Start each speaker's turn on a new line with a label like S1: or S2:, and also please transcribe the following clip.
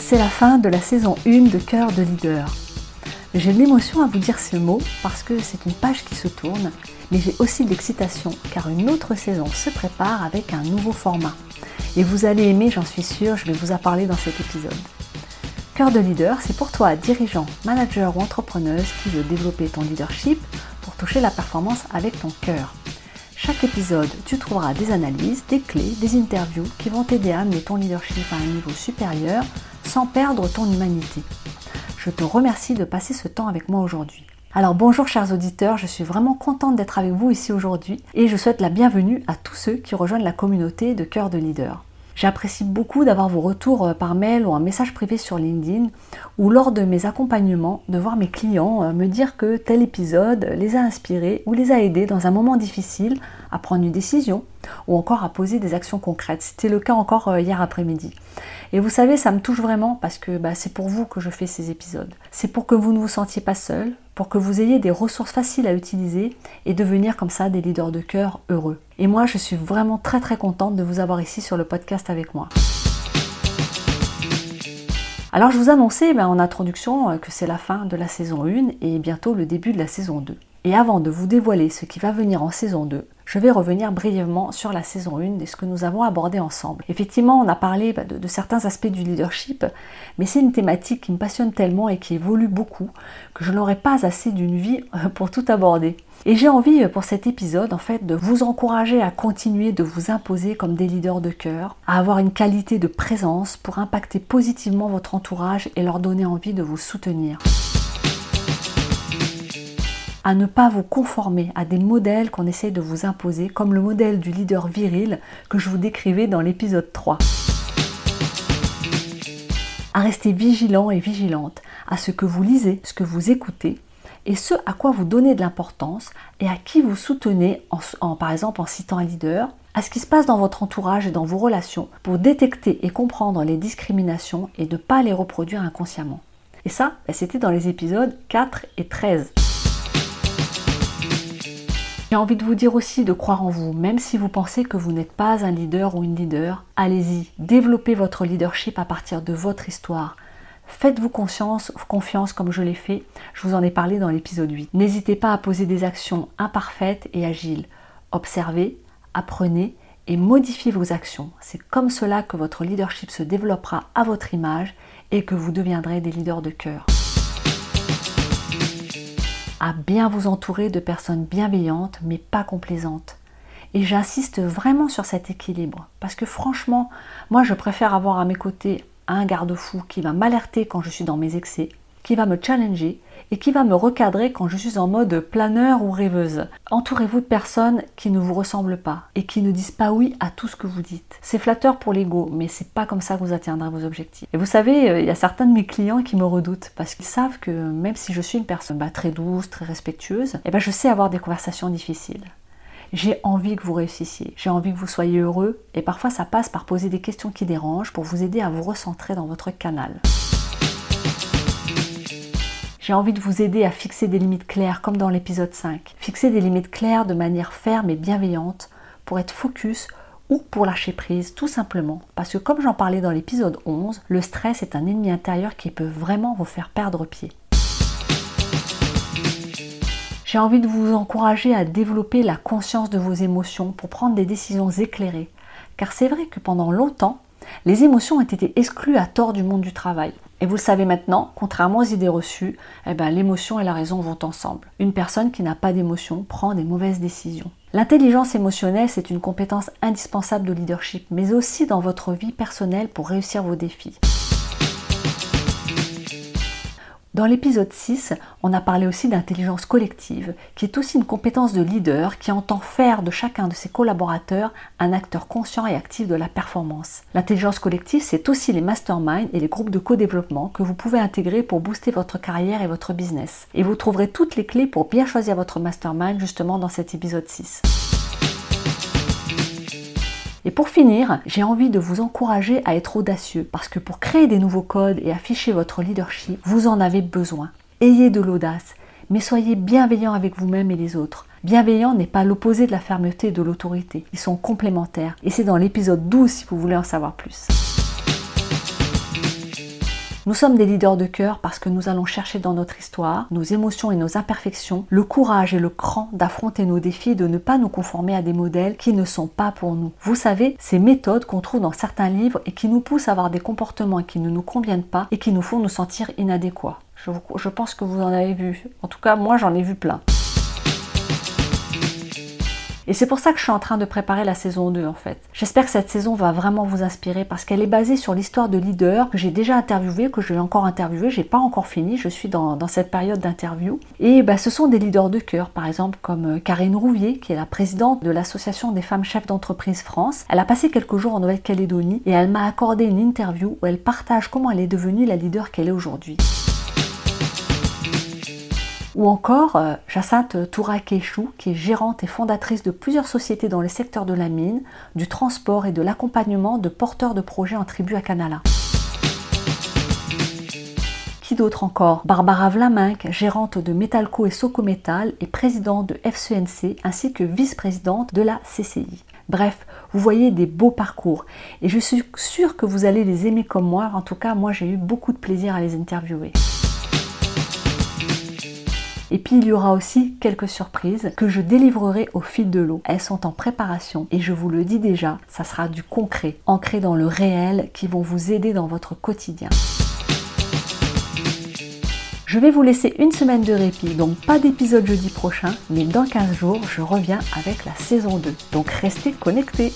S1: C'est la fin de la saison 1 de Cœur de leader. J'ai de l'émotion à vous dire ce mot parce que c'est une page qui se tourne, mais j'ai aussi de l'excitation car une autre saison se prépare avec un nouveau format. Et vous allez aimer, j'en suis sûre, je vais vous en parler dans cet épisode. Cœur de leader, c'est pour toi, dirigeant, manager ou entrepreneuse qui veut développer ton leadership pour toucher la performance avec ton cœur. Chaque épisode, tu trouveras des analyses, des clés, des interviews qui vont t'aider à amener ton leadership à un niveau supérieur sans perdre ton humanité. Je te remercie de passer ce temps avec moi aujourd'hui. Alors bonjour chers auditeurs, je suis vraiment contente d'être avec vous ici aujourd'hui et je souhaite la bienvenue à tous ceux qui rejoignent la communauté de Cœur de Leader. J'apprécie beaucoup d'avoir vos retours euh, par mail ou un message privé sur LinkedIn ou lors de mes accompagnements de voir mes clients euh, me dire que tel épisode les a inspirés ou les a aidés dans un moment difficile à prendre une décision ou encore à poser des actions concrètes. C'était le cas encore euh, hier après-midi. Et vous savez, ça me touche vraiment parce que bah, c'est pour vous que je fais ces épisodes. C'est pour que vous ne vous sentiez pas seul, pour que vous ayez des ressources faciles à utiliser et devenir comme ça des leaders de cœur heureux. Et moi, je suis vraiment très très contente de vous avoir ici sur le podcast avec moi. Alors je vous annonçais ben, en introduction euh, que c'est la fin de la saison 1 et bientôt le début de la saison 2. Et avant de vous dévoiler ce qui va venir en saison 2, je vais revenir brièvement sur la saison 1 et ce que nous avons abordé ensemble. Effectivement, on a parlé bah, de, certains aspects du leadership, mais c'est une thématique qui me passionne tellement et qui évolue beaucoup que je n'aurai pas assez d'une vie euh, pour tout aborder. Et j'ai envie euh, pour cet épisode en fait de vous encourager à continuer de vous imposer comme des leaders de cœur, à avoir une qualité de présence pour impacter positivement votre entourage et leur donner envie de vous soutenir à ne pas vous conformer à des modèles qu'on essaie de vous imposer, comme le modèle du leader viril que je vous décrivais dans l'épisode 3. À rester vigilant et vigilante à ce que vous lisez, ce que vous écoutez, et ce à quoi vous donnez de l'importance et à qui vous soutenez, en, par exemple en citant un leader, à ce qui se passe dans votre entourage et dans vos relations pour détecter et comprendre les discriminations et ne pas les reproduire inconsciemment. Et ça, ben, c'était dans les épisodes 4 et 13. J'ai envie de vous dire aussi de croire en vous, même si vous pensez que vous n'êtes pas un leader ou une leader. Allez-y, développez votre leadership à partir de votre histoire. Faites-vous confiance, confiance comme je l'ai fait, je vous en ai parlé dans l'épisode 8. N'hésitez pas à poser des actions imparfaites et agiles. Observez, apprenez et modifiez vos actions. C'est comme cela que votre leadership se développera à votre image et que vous deviendrez des leaders de cœur à bien vous entourer de personnes bienveillantes mais pas complaisantes. Et j'insiste vraiment sur cet équilibre parce que franchement, moi je préfère avoir à mes côtés un garde-fou qui va m'alerter quand je suis dans mes excès, qui va me challenger et qui va me recadrer quand je suis en mode planeur ou rêveuse. Entourez-vous de personnes qui ne vous ressemblent pas et qui ne disent pas oui à tout ce que vous dites. C'est flatteur pour l'ego, mais c'est pas comme ça que vous atteindrez vos objectifs. Et vous savez, euh, il y a certains de mes clients qui me redoutent parce qu'ils savent que même si je suis une personne bah, très douce, très respectueuse, eh ben, je sais avoir des conversations difficiles. J'ai envie que vous réussissiez, j'ai envie que vous soyez heureux et parfois ça passe par poser des questions qui dérangent pour vous aider à vous recentrer dans votre canal. J'ai envie de vous aider à fixer des limites claires comme dans l'épisode 5. Fixer des limites claires de manière ferme et bienveillante pour être focus ou pour lâcher prise tout simplement. Parce que comme j'en parlais dans l'épisode 11, le stress est un ennemi intérieur qui peut vraiment vous faire perdre pied. J'ai envie de vous encourager à développer la conscience de vos émotions pour prendre des décisions éclairées. Car c'est vrai que pendant longtemps, les émotions ont été exclues à tort du monde du travail. Et vous le savez maintenant, contrairement aux idées reçues, eh ben, l'émotion et la raison vont ensemble. Une personne qui n'a pas d'émotion prend des mauvaises décisions. L'intelligence émotionnelle, c'est une compétence indispensable de leadership, mais aussi dans votre vie personnelle pour réussir vos défis. Dans l'épisode 6, on a parlé aussi d'intelligence collective, qui est aussi une compétence de leader qui entend faire de chacun de ses collaborateurs un acteur conscient et actif de la performance. L'intelligence collective, c'est aussi les masterminds et les groupes de co-développement que vous pouvez intégrer pour booster votre carrière et votre business. Et vous trouverez toutes les clés pour bien choisir votre mastermind justement dans cet épisode 6. Et pour finir, j'ai envie de vous encourager à être audacieux parce que pour créer des nouveaux codes et afficher votre leadership, vous en avez besoin. Ayez de l'audace, mais soyez bienveillant avec vous-même et les autres. Bienveillant n'est pas l'opposé de la fermeté et de l'autorité. Ils sont complémentaires. Et c'est dans l'épisode 12 si vous voulez en savoir plus. Nous sommes des leaders de cœur parce que nous allons chercher dans notre histoire, nos émotions et nos imperfections, le courage et le cran d'affronter nos défis de ne pas nous conformer à des modèles qui ne sont pas pour nous. Vous savez, ces méthodes qu'on trouve dans certains livres et qui nous poussent à avoir des comportements qui ne nous conviennent pas et qui nous font nous sentir inadéquats. Je pense que vous en avez vu. En tout cas, moi j'en ai vu plein. Et c'est pour ça que je suis en train de préparer la saison 2 en fait. J'espère que cette saison va vraiment vous inspirer parce qu'elle est basée sur l'histoire de leaders que j'ai déjà interviewé, que je vais encore interviewer. J'ai pas encore fini, je suis dans, cette période d'interview. Et bah, ce sont des leaders de cœur, par exemple comme euh, Karine Rouvier, qui est la présidente de l'association des femmes chefs d'entreprise France. Elle a passé quelques jours en Nouvelle-Calédonie et elle m'a accordé une interview où elle partage comment elle est devenue la leader qu'elle est aujourd'hui. Ou encore euh, Jacinthe Tourakéchou, qui est gérante et fondatrice de plusieurs sociétés dans les secteurs de la mine, du transport et de l'accompagnement de porteurs de projets en tribu à Canala. Qui d'autre encore? Barbara Vlaminck, gérante de Metalco et Socometal et présidente de FCNC ainsi que vice-présidente de la CCI. Bref, vous voyez des beaux parcours et je suis sûre que vous allez les aimer comme moi. En tout cas, moi j'ai eu beaucoup de plaisir à les interviewer. Et puis il y aura aussi quelques surprises que je délivrerai au fil de l'eau. Elles sont en préparation et je vous le dis déjà, ça sera du concret, ancré dans le réel qui vont vous aider dans votre quotidien. Je vais vous laisser une semaine de répit, donc pas d'épisode jeudi prochain, mais dans 15 jours, je reviens avec la saison 2. Donc restez connectés.